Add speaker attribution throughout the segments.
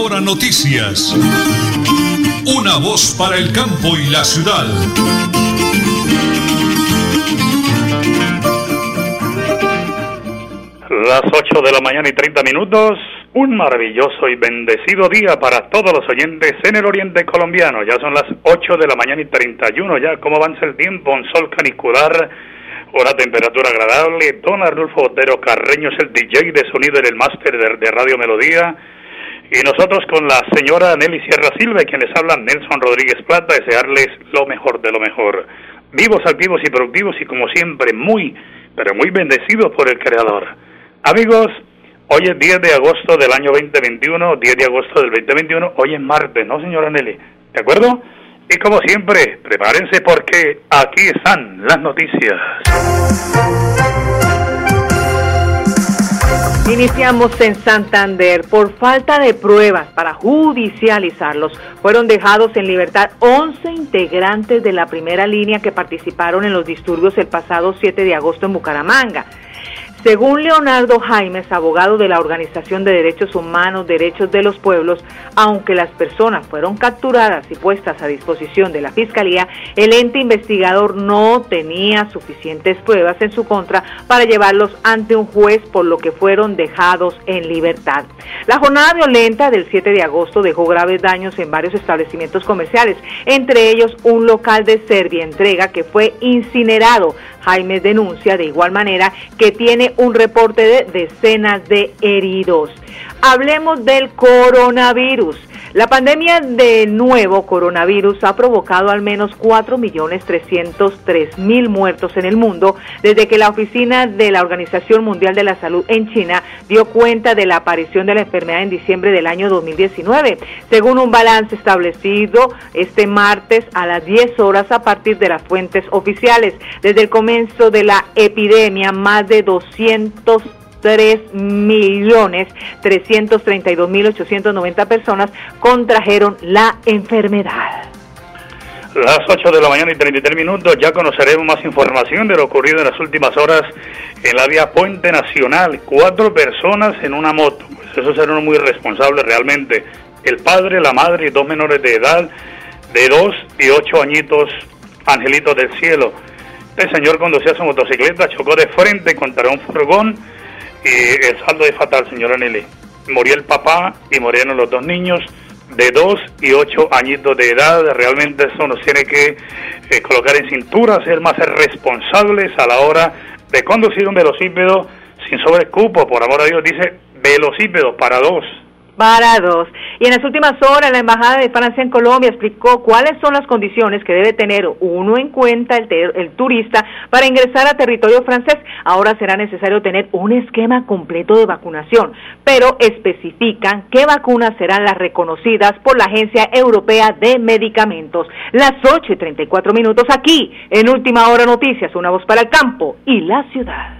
Speaker 1: Hora Noticias. Una voz para el campo y la ciudad.
Speaker 2: Las 8 de la mañana y 30 minutos, un maravilloso y bendecido día para todos los oyentes en el oriente colombiano. Ya son las 8 de la mañana y 31 ya, ¿cómo avanza el tiempo? Un sol canicular, una temperatura agradable. Don Arnulfo Otero Carreño es el DJ de sonido en el máster de, Radio Melodía. Y nosotros con la señora Nelly Sierra Silva, quien les habla Nelson Rodríguez Plata, desearles lo mejor de lo mejor. Vivos, activos y productivos y como siempre muy, pero muy bendecidos por el Creador. Amigos, hoy es 10 de agosto del año 2021, 10 de agosto del 2021, hoy es martes, ¿no, señora Nelly? ¿De acuerdo? Y como siempre, prepárense porque aquí están las noticias.
Speaker 3: Iniciamos en Santander. Por falta de pruebas para judicializarlos, fueron dejados en libertad 11 integrantes de la primera línea que participaron en los disturbios el pasado 7 de agosto en Bucaramanga. Según Leonardo Jaimes, abogado de la Organización de Derechos Humanos, Derechos de los Pueblos, aunque las personas fueron capturadas y puestas a disposición de la Fiscalía, el ente investigador no tenía suficientes pruebas en su contra para llevarlos ante un juez, por lo que fueron dejados en libertad. La jornada violenta del 7 de agosto dejó graves daños en varios establecimientos comerciales, entre ellos un local de Serbia Entrega que fue incinerado Jaime denuncia de igual manera que tiene un reporte de decenas de heridos. Hablemos del coronavirus. La pandemia de nuevo coronavirus ha provocado al menos 4.303.000 muertos en el mundo desde que la oficina de la Organización Mundial de la Salud en China dio cuenta de la aparición de la enfermedad en diciembre del año 2019, según un balance establecido este martes a las 10 horas a partir de las fuentes oficiales. Desde el comienzo de la epidemia, más de 200 3 millones 332 mil 890 personas contrajeron la enfermedad.
Speaker 2: Las 8 de la mañana y 33 minutos ya conoceremos más información de lo ocurrido en las últimas horas en la vía Puente Nacional. Cuatro personas en una moto. Pues eso será muy responsable realmente. El padre, la madre y dos menores de edad de 2 y 8 añitos, angelitos del cielo. Este señor conducía su motocicleta, chocó de frente contra un furgón y el saldo es fatal, señora Nelly. Murió el papá y murieron los dos niños de 2 y 8 añitos de edad. Realmente eso nos tiene que eh, colocar en cintura, ser más responsables a la hora de conducir un velocípedo sin sobrecupo. Por amor a Dios, dice velocípedo para dos
Speaker 3: dos. Y en las últimas horas, la Embajada de Francia en Colombia explicó cuáles son las condiciones que debe tener uno en cuenta el, el turista para ingresar a territorio francés. Ahora será necesario tener un esquema completo de vacunación, pero especifican qué vacunas serán las reconocidas por la Agencia Europea de Medicamentos. Las 8 y 34 minutos aquí, en Última Hora Noticias, una voz para el campo y la ciudad.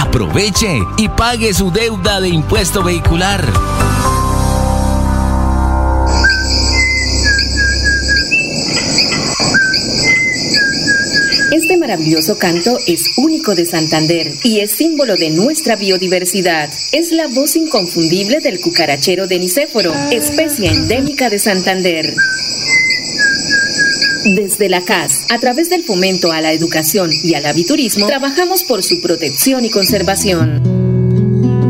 Speaker 4: Aproveche y pague su deuda de impuesto vehicular.
Speaker 5: Este maravilloso canto es único de Santander y es símbolo de nuestra biodiversidad. Es la voz inconfundible del cucarachero de Nicéforo, especie endémica de Santander. Desde la CAS, a través del fomento a la educación y al aviturismo, trabajamos por su protección y conservación.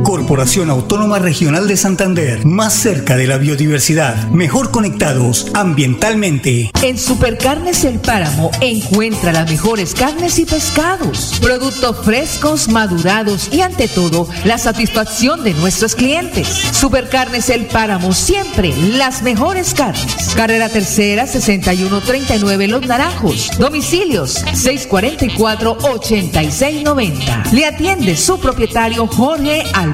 Speaker 6: Corporación Autónoma Regional de Santander, más cerca de la biodiversidad, mejor conectados ambientalmente.
Speaker 7: En Supercarnes El Páramo encuentra las mejores carnes y pescados, productos frescos, madurados y ante todo la satisfacción de nuestros clientes. Supercarnes El Páramo, siempre las mejores carnes. Carrera Tercera 6139 Los Naranjos. Domicilios 644 8690. Le atiende su propietario Jorge Alberto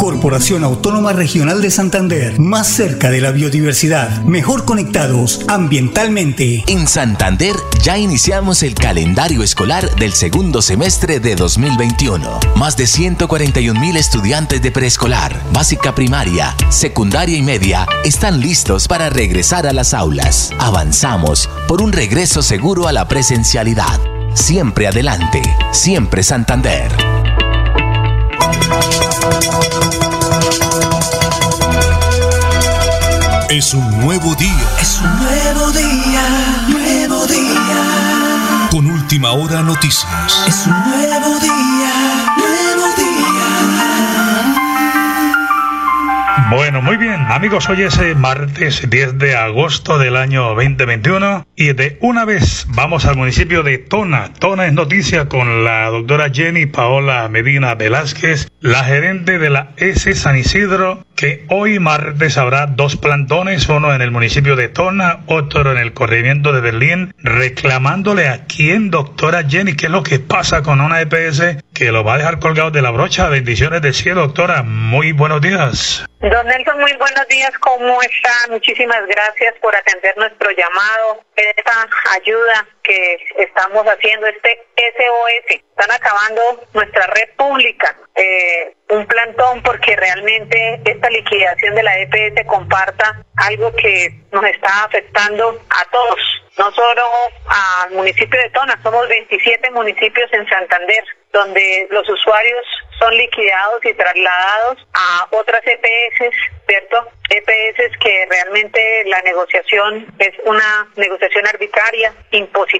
Speaker 6: Corporación Autónoma Regional de Santander, más cerca de la biodiversidad, mejor conectados ambientalmente.
Speaker 4: En Santander ya iniciamos el calendario escolar del segundo semestre de 2021. Más de 141 mil estudiantes de preescolar, básica primaria, secundaria y media están listos para regresar a las aulas. Avanzamos por un regreso seguro a la presencialidad. Siempre adelante, siempre Santander.
Speaker 1: Es un nuevo día.
Speaker 8: Es un nuevo día, nuevo día.
Speaker 1: Con última hora noticias.
Speaker 8: Es un nuevo día, nuevo día.
Speaker 2: Bueno, muy bien, amigos, hoy es eh, martes 10 de agosto del año 2021 y de una vez vamos al municipio de Tona. Tona es noticia con la doctora Jenny Paola Medina Velázquez, la gerente de la S San Isidro, que hoy martes habrá dos plantones, uno en el municipio de Tona, otro en el corregimiento de Berlín, reclamándole a quién, doctora Jenny, qué es lo que pasa con una EPS que lo va a dejar colgado de la brocha. Bendiciones del cielo, doctora. Muy buenos días.
Speaker 9: Don Nelson, muy buenos días. ¿Cómo está? Muchísimas gracias por atender nuestro llamado, esta ayuda que estamos haciendo, este SOS. Están acabando nuestra red pública. Eh, un plantón porque realmente esta liquidación de la EPS comparta algo que nos está afectando a todos, no solo al municipio de Tona, somos 27 municipios en Santander donde los usuarios son liquidados y trasladados a otras EPS, ¿cierto? EPS que realmente la negociación es una negociación arbitraria, impositiva,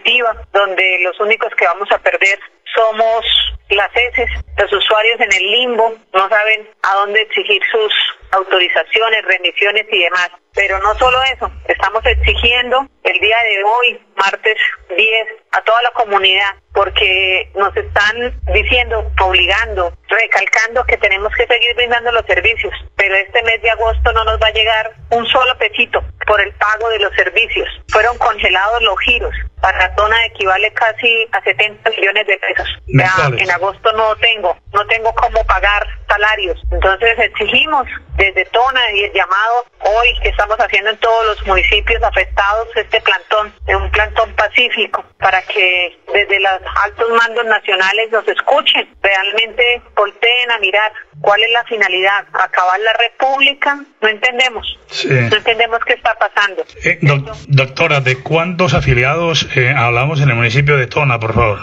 Speaker 9: donde los únicos que vamos a perder somos las heces, los usuarios en el limbo no saben a dónde exigir sus autorizaciones, remisiones y demás. Pero no solo eso, estamos exigiendo el día de hoy, martes 10, a toda la comunidad, porque nos están diciendo, obligando, recalcando que tenemos que seguir brindando los servicios, pero este mes de agosto no nos va a llegar un solo pesito por el pago de los servicios. Fueron congelados los giros. Para Tona equivale casi a 70 millones de pesos. Ya en agosto no tengo, no tengo cómo pagar salarios. Entonces exigimos desde Tona y el llamado hoy que estamos haciendo en todos los municipios afectados este plantón, es un plantón pacífico, para que desde los altos mandos nacionales nos escuchen, realmente volteen a mirar cuál es la finalidad, acabar la república, no entendemos, no entendemos qué está pasando.
Speaker 2: Eh, doctora, ¿de cuántos afiliados eh, hablamos en el municipio de Tona, por favor?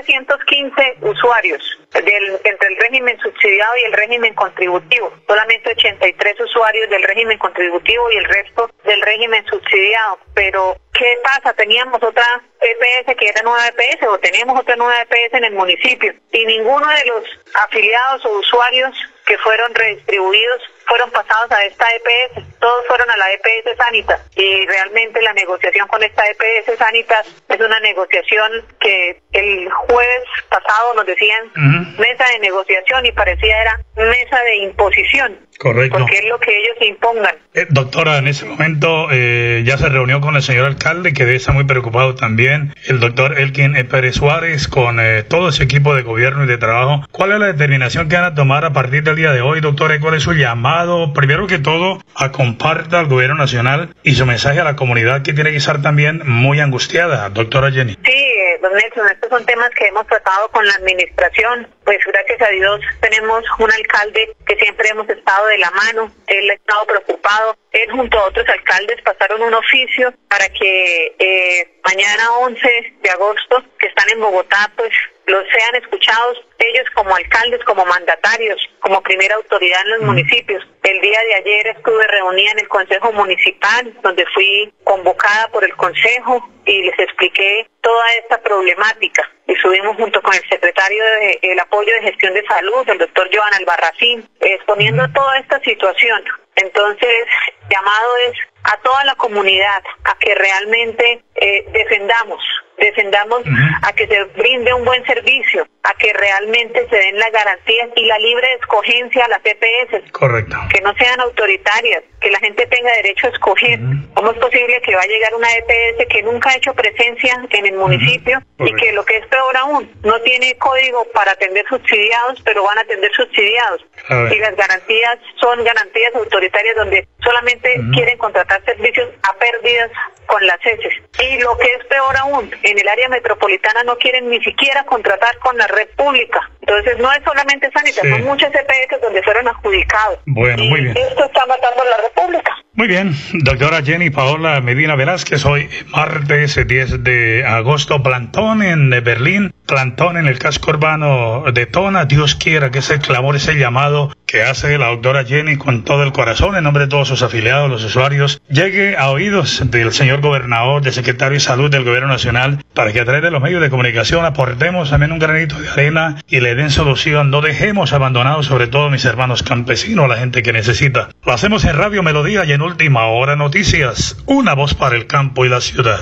Speaker 9: 4.315 usuarios del, entre el régimen subsidiado y el régimen contributivo, solamente 83 usuarios del régimen contributivo y el resto del régimen subsidiado, pero ¿qué pasa? Teníamos otra EPS que era nueva EPS o tenemos otra nueva EPS en el municipio y ninguno de los afiliados o usuarios que fueron redistribuidos fueron pasados a esta EPS, todos fueron a la EPS Sanitas y realmente la negociación con esta EPS Sanitas es una negociación que el jueves pasado nos decían mesa de negociación y parecía era mesa de imposición.
Speaker 2: Correcto.
Speaker 9: Porque es lo que ellos impongan.
Speaker 2: Eh, doctora, en ese momento eh, ya se reunió con el señor alcalde, que debe estar muy preocupado también, el doctor Elkin Pérez Suárez, con eh, todo ese equipo de gobierno y de trabajo. ¿Cuál es la determinación que van a tomar a partir del día de hoy, doctora? ¿Cuál es su llamado? Primero que todo, a comparta al gobierno nacional y su mensaje a la comunidad que tiene que estar también muy angustiada, doctora Jenny.
Speaker 9: Sí, don Nelson, estos son temas que hemos tratado con la administración. Pues gracias a Dios tenemos un alcalde que siempre hemos estado de la mano. Él ha estado preocupado. Él junto a otros alcaldes pasaron un oficio para que eh, mañana 11 de agosto, que están en Bogotá, pues los sean escuchados ellos como alcaldes, como mandatarios, como primera autoridad en los municipios. El día de ayer estuve reunida en el Consejo Municipal, donde fui convocada por el Consejo y les expliqué toda esta problemática. Y subimos junto con el secretario del apoyo de gestión de salud, el doctor Joan Albarracín, exponiendo toda esta situación. Entonces, llamado es a toda la comunidad a que realmente eh, defendamos defendamos a que se brinde un buen servicio, a que realmente se den las garantías y la libre escogencia a las EPS.
Speaker 2: Correcto.
Speaker 9: Que no sean autoritarias, que la gente tenga derecho a escoger. ¿Cómo es posible que va a llegar una EPS que nunca ha hecho presencia en el municipio y que lo que es peor aún, no tiene código para atender subsidiados, pero van a atender subsidiados? Y las garantías son garantías autoritarias donde solamente quieren contratar servicios a pérdidas con las heces. Y lo que es peor aún, en el área metropolitana no quieren ni siquiera contratar con la red pública. Entonces no es solamente Sanita, son muchas EPS donde fueron adjudicados.
Speaker 2: Bueno, muy bien.
Speaker 9: Esto está matando a la República.
Speaker 2: Muy bien, doctora Jenny Paola Medina Velázquez, hoy martes 10 de agosto, plantón en Berlín, plantón en el casco urbano de Tona, Dios quiera que ese clamor, ese llamado que hace la doctora Jenny con todo el corazón, en nombre de todos sus afiliados, los usuarios, llegue a oídos del señor gobernador, del secretario de salud del gobierno nacional, para que a través de los medios de comunicación aportemos también un granito de arena y le den solución. No dejemos abandonados, sobre todo mis hermanos campesinos, a la gente que necesita. Lo hacemos en Radio Melodía y en Última Hora Noticias, una voz para el campo y la ciudad.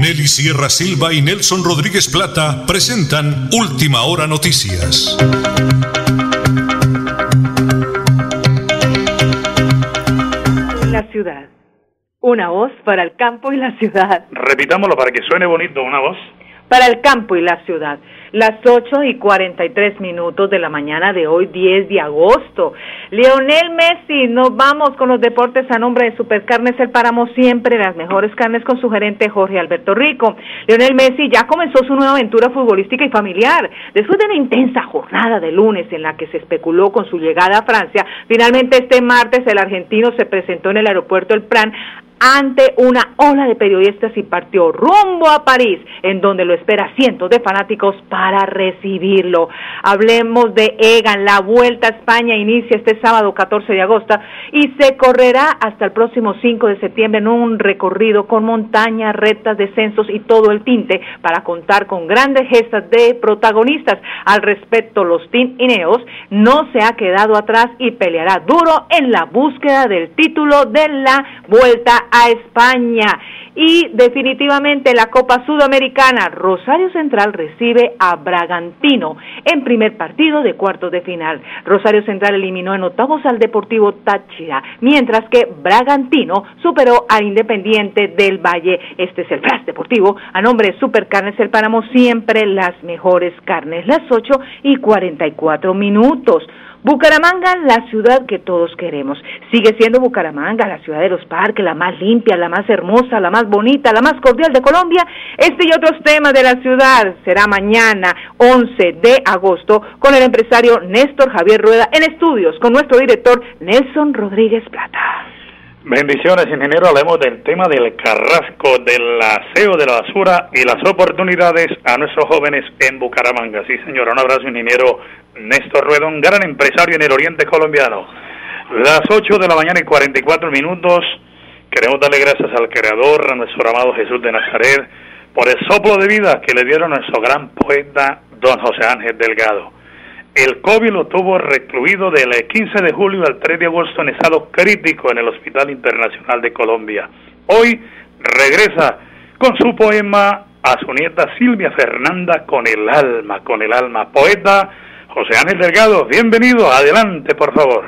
Speaker 1: Nelly Sierra Silva y Nelson Rodríguez Plata presentan Última Hora Noticias.
Speaker 3: Una voz para el campo y la ciudad.
Speaker 2: Repitámoslo para que suene bonito, una voz.
Speaker 3: Para el campo y la ciudad. Las 8 y 43 minutos de la mañana de hoy, 10 de agosto. Leonel Messi, nos vamos con los deportes a nombre de Supercarnes El Páramo, siempre las mejores carnes con su gerente Jorge Alberto Rico. Leonel Messi ya comenzó su nueva aventura futbolística y familiar. Después de una intensa jornada de lunes en la que se especuló con su llegada a Francia, finalmente este martes el argentino se presentó en el aeropuerto El Pran ante una ola de periodistas y partió rumbo a París, en donde lo espera cientos de fanáticos para recibirlo. Hablemos de Egan, la Vuelta a España inicia este sábado 14 de agosto y se correrá hasta el próximo 5 de septiembre en un recorrido con montañas, rectas, descensos y todo el tinte para contar con grandes gestas de protagonistas. Al respecto, los Team Ineos no se ha quedado atrás y peleará duro en la búsqueda del título de la Vuelta a España. Y definitivamente la Copa Sudamericana, Rosario Central recibe a Bragantino en primer partido de cuartos de final. Rosario Central eliminó en octavos al Deportivo Táchira, mientras que Bragantino superó al Independiente del Valle. Este es el Flash Deportivo a nombre de Supercarnes El Páramo, siempre las mejores carnes, las 8 y 44 minutos. Bucaramanga, la ciudad que todos queremos. Sigue siendo Bucaramanga, la ciudad de los parques, la más limpia, la más hermosa, la más bonita, la más cordial de Colombia. Este y otros temas de la ciudad será mañana, 11 de agosto, con el empresario Néstor Javier Rueda en estudios, con nuestro director Nelson Rodríguez Plata.
Speaker 2: Bendiciones, ingeniero. Hablemos del tema del carrasco, del aseo de la basura y las oportunidades a nuestros jóvenes en Bucaramanga. Sí, señora. Un abrazo, ingeniero Néstor Rueda, gran empresario en el oriente colombiano. Las 8 de la mañana y 44 minutos. Queremos darle gracias al Creador, a nuestro amado Jesús de Nazaret, por el soplo de vida que le dieron a nuestro gran poeta, don José Ángel Delgado. El COVID lo tuvo recluido del 15 de julio al 3 de agosto en estado crítico en el Hospital Internacional de Colombia. Hoy regresa con su poema a su nieta Silvia Fernanda con el alma, con el alma. Poeta
Speaker 10: José Ángel Delgado, bienvenido, adelante por favor.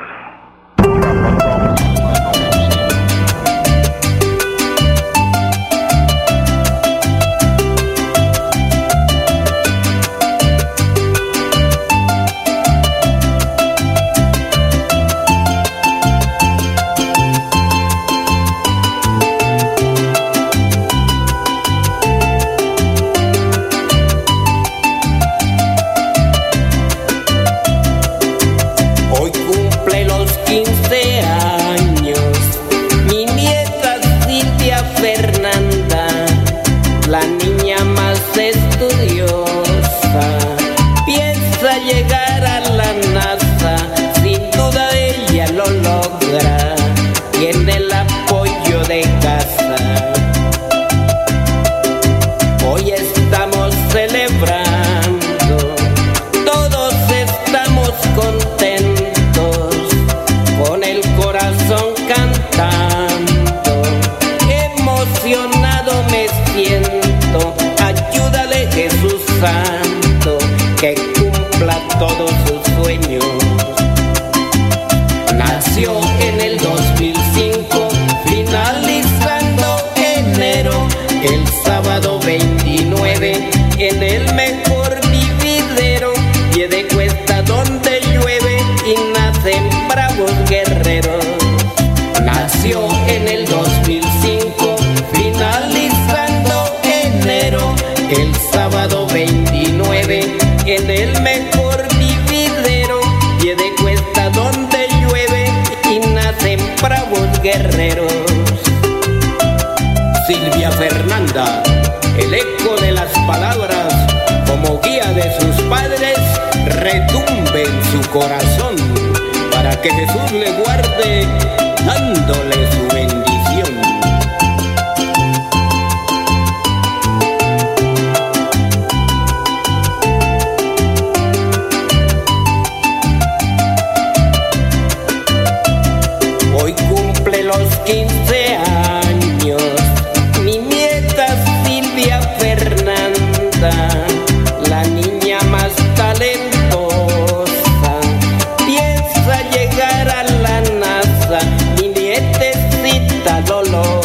Speaker 10: guerreros. Silvia Fernanda, el eco de las palabras, como guía de sus padres, retumbe en su corazón, para que Jesús le guarde dándoles Oh.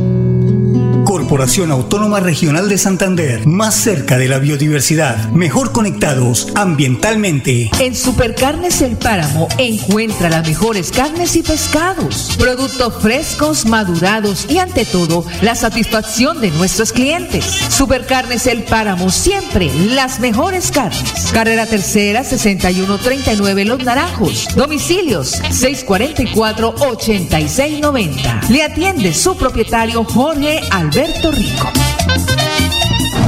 Speaker 6: Corporación Autónoma Regional de Santander, más cerca de la biodiversidad, mejor conectados ambientalmente.
Speaker 7: En Supercarnes El Páramo encuentra las mejores carnes y pescados, productos frescos, madurados y ante todo la satisfacción de nuestros clientes. Supercarnes El Páramo, siempre las mejores carnes. Carrera Tercera 6139 Los Naranjos. Domicilios 644-8690. Le atiende su propietario Jorge Alberto Rico.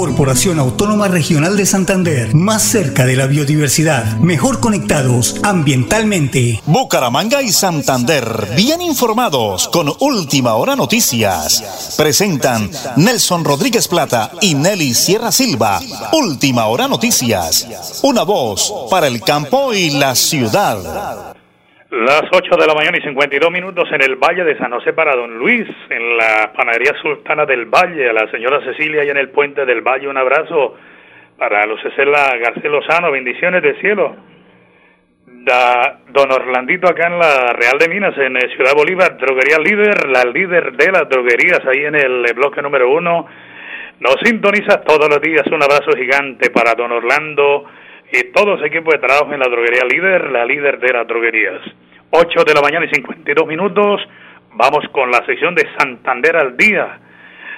Speaker 6: Corporación Autónoma Regional de Santander, más cerca de la biodiversidad, mejor conectados ambientalmente.
Speaker 11: Bucaramanga y Santander, bien informados con Última Hora Noticias. Presentan Nelson Rodríguez Plata y Nelly Sierra Silva. Última Hora Noticias. Una voz para el campo y la ciudad.
Speaker 2: Las 8 de la mañana y 52 minutos en el Valle de San José para Don Luis, en la Panadería Sultana del Valle, a la señora Cecilia y en el Puente del Valle, un abrazo para Lucecela García Lozano, bendiciones del cielo. Da, don Orlandito acá en la Real de Minas, en eh, Ciudad Bolívar, droguería líder, la líder de las droguerías, ahí en el bloque número uno. Nos sintoniza todos los días, un abrazo gigante para don Orlando y todo ese equipo de trabajo en la droguería líder, la líder de las droguerías. 8 de la mañana y 52 minutos, vamos con la sección de Santander al día.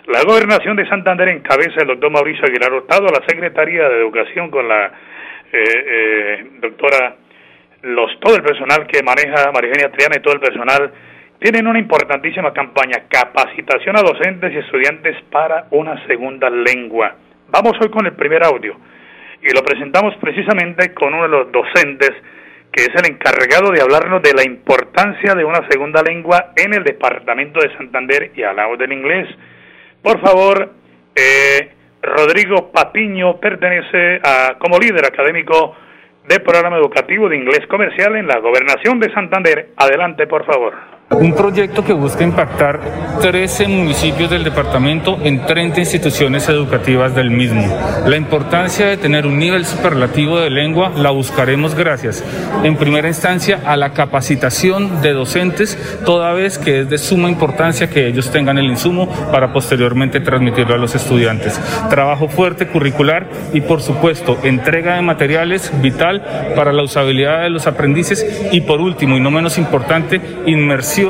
Speaker 2: La gobernación de Santander encabeza el doctor Mauricio Aguilar Hurtado, la Secretaría de Educación con la eh, eh, doctora, los, todo el personal que maneja María Triana y todo el personal tienen una importantísima campaña, capacitación a docentes y estudiantes para una segunda lengua. Vamos hoy con el primer audio y lo presentamos precisamente con uno de los docentes que es el encargado de hablarnos de la importancia de una segunda lengua en el departamento de Santander y al lado del inglés. Por favor, eh, Rodrigo Patiño pertenece a, como líder académico del programa educativo de inglés comercial en la gobernación de Santander. Adelante, por favor.
Speaker 12: Un proyecto que busca impactar 13 municipios del departamento en 30 instituciones educativas del mismo. La importancia de tener un nivel superlativo de lengua la buscaremos gracias, en primera instancia, a la capacitación de docentes, toda vez que es de suma importancia que ellos tengan el insumo para posteriormente transmitirlo a los estudiantes. Trabajo fuerte curricular y, por supuesto, entrega de materiales vital para la usabilidad de los aprendices y, por último, y no menos importante, inmersión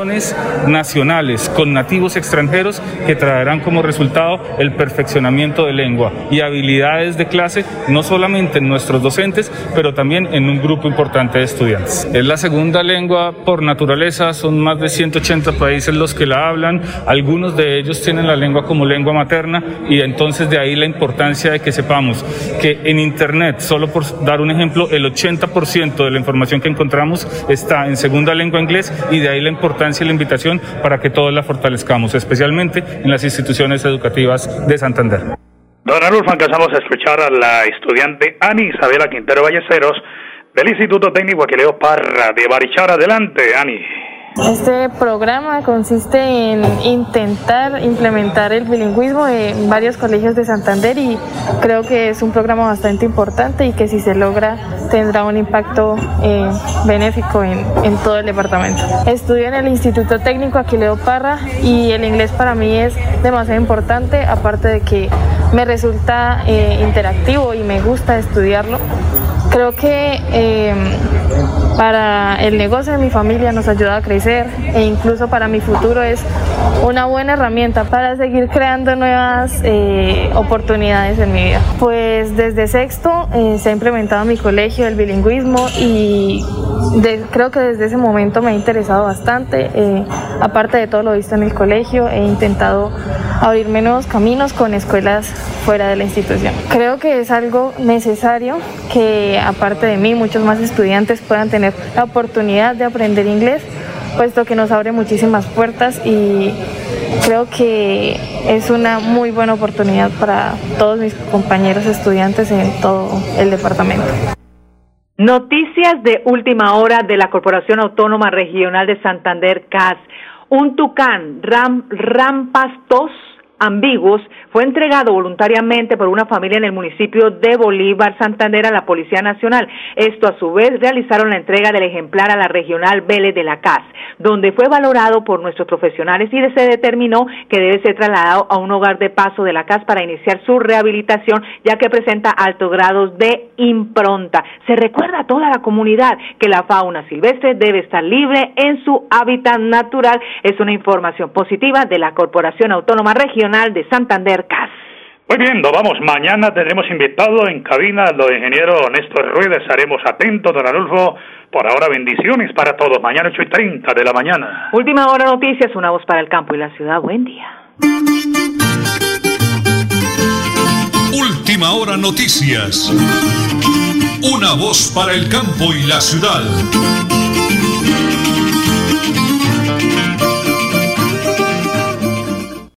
Speaker 12: nacionales con nativos extranjeros que traerán como resultado el perfeccionamiento de lengua y habilidades de clase, no solamente en nuestros docentes, pero también en un grupo importante de estudiantes. Es la segunda lengua por naturaleza, son más de 180 países los que la hablan, algunos de ellos tienen la lengua como lengua materna y entonces de ahí la importancia de que sepamos que en Internet, solo por dar un ejemplo, el 80% de la información que encontramos está en segunda lengua inglés y de ahí la importancia y la invitación para que todos la fortalezcamos, especialmente en las instituciones educativas de Santander.
Speaker 2: Don Arulfo, alcanzamos a escuchar a la estudiante Ani Isabela Quintero Valleceros del Instituto Técnico Aquileo Parra de Barichara. Adelante, Ani.
Speaker 13: Este programa consiste en intentar implementar el bilingüismo en varios colegios de Santander y creo que es un programa bastante importante y que si se logra tendrá un impacto eh, benéfico en, en, todo el departamento. Estudio en el Instituto Técnico Aquileo Parra y el inglés para mí es demasiado importante, aparte de que me resulta eh, interactivo y me gusta estudiarlo. Creo que eh, para el negocio de mi familia nos ayuda a crecer e incluso para mi futuro es una buena herramienta para seguir creando nuevas eh, oportunidades en mi vida. Pues desde sexto eh, se ha implementado en mi colegio el bilingüismo y creo que desde ese momento me ha interesado bastante. Eh, aparte de todo lo visto en el colegio, he intentado abrirme nuevos caminos con escuelas fuera de la institución. Creo que es algo necesario que aparte de mí muchos más estudiantes puedan tener la oportunidad de aprender inglés, puesto que nos abre muchísimas puertas y creo que es una muy buena oportunidad para todos mis compañeros estudiantes en todo el departamento.
Speaker 3: Noticias de última hora de la Corporación Autónoma Regional de Santander, CAS. Un tucán, Ram, Rampastos, ambiguos fue entregado voluntariamente por una familia en el municipio de Bolívar, Santander, a la Policía Nacional. Esto a su vez realizaron la entrega del ejemplar a la regional Vélez de la CAS, donde fue valorado por nuestros profesionales y se determinó que debe ser trasladado a un hogar de paso de la CAS para iniciar su rehabilitación, ya que presenta altos grados de impronta. Se recuerda a toda la comunidad que la fauna silvestre debe estar libre en su hábitat natural. Es una información positiva de la Corporación Autónoma Regional de Santander CAS.
Speaker 2: Muy bien, nos vamos. Mañana tendremos invitado en cabina al ingeniero Néstor Rueda. Estaremos atentos, don Adolfo. Por ahora, bendiciones para todos. Mañana 8 y 30 de la mañana.
Speaker 3: Última hora noticias, una voz para el campo y la ciudad. Buen día.
Speaker 1: Última hora noticias. Una voz para el campo y la ciudad.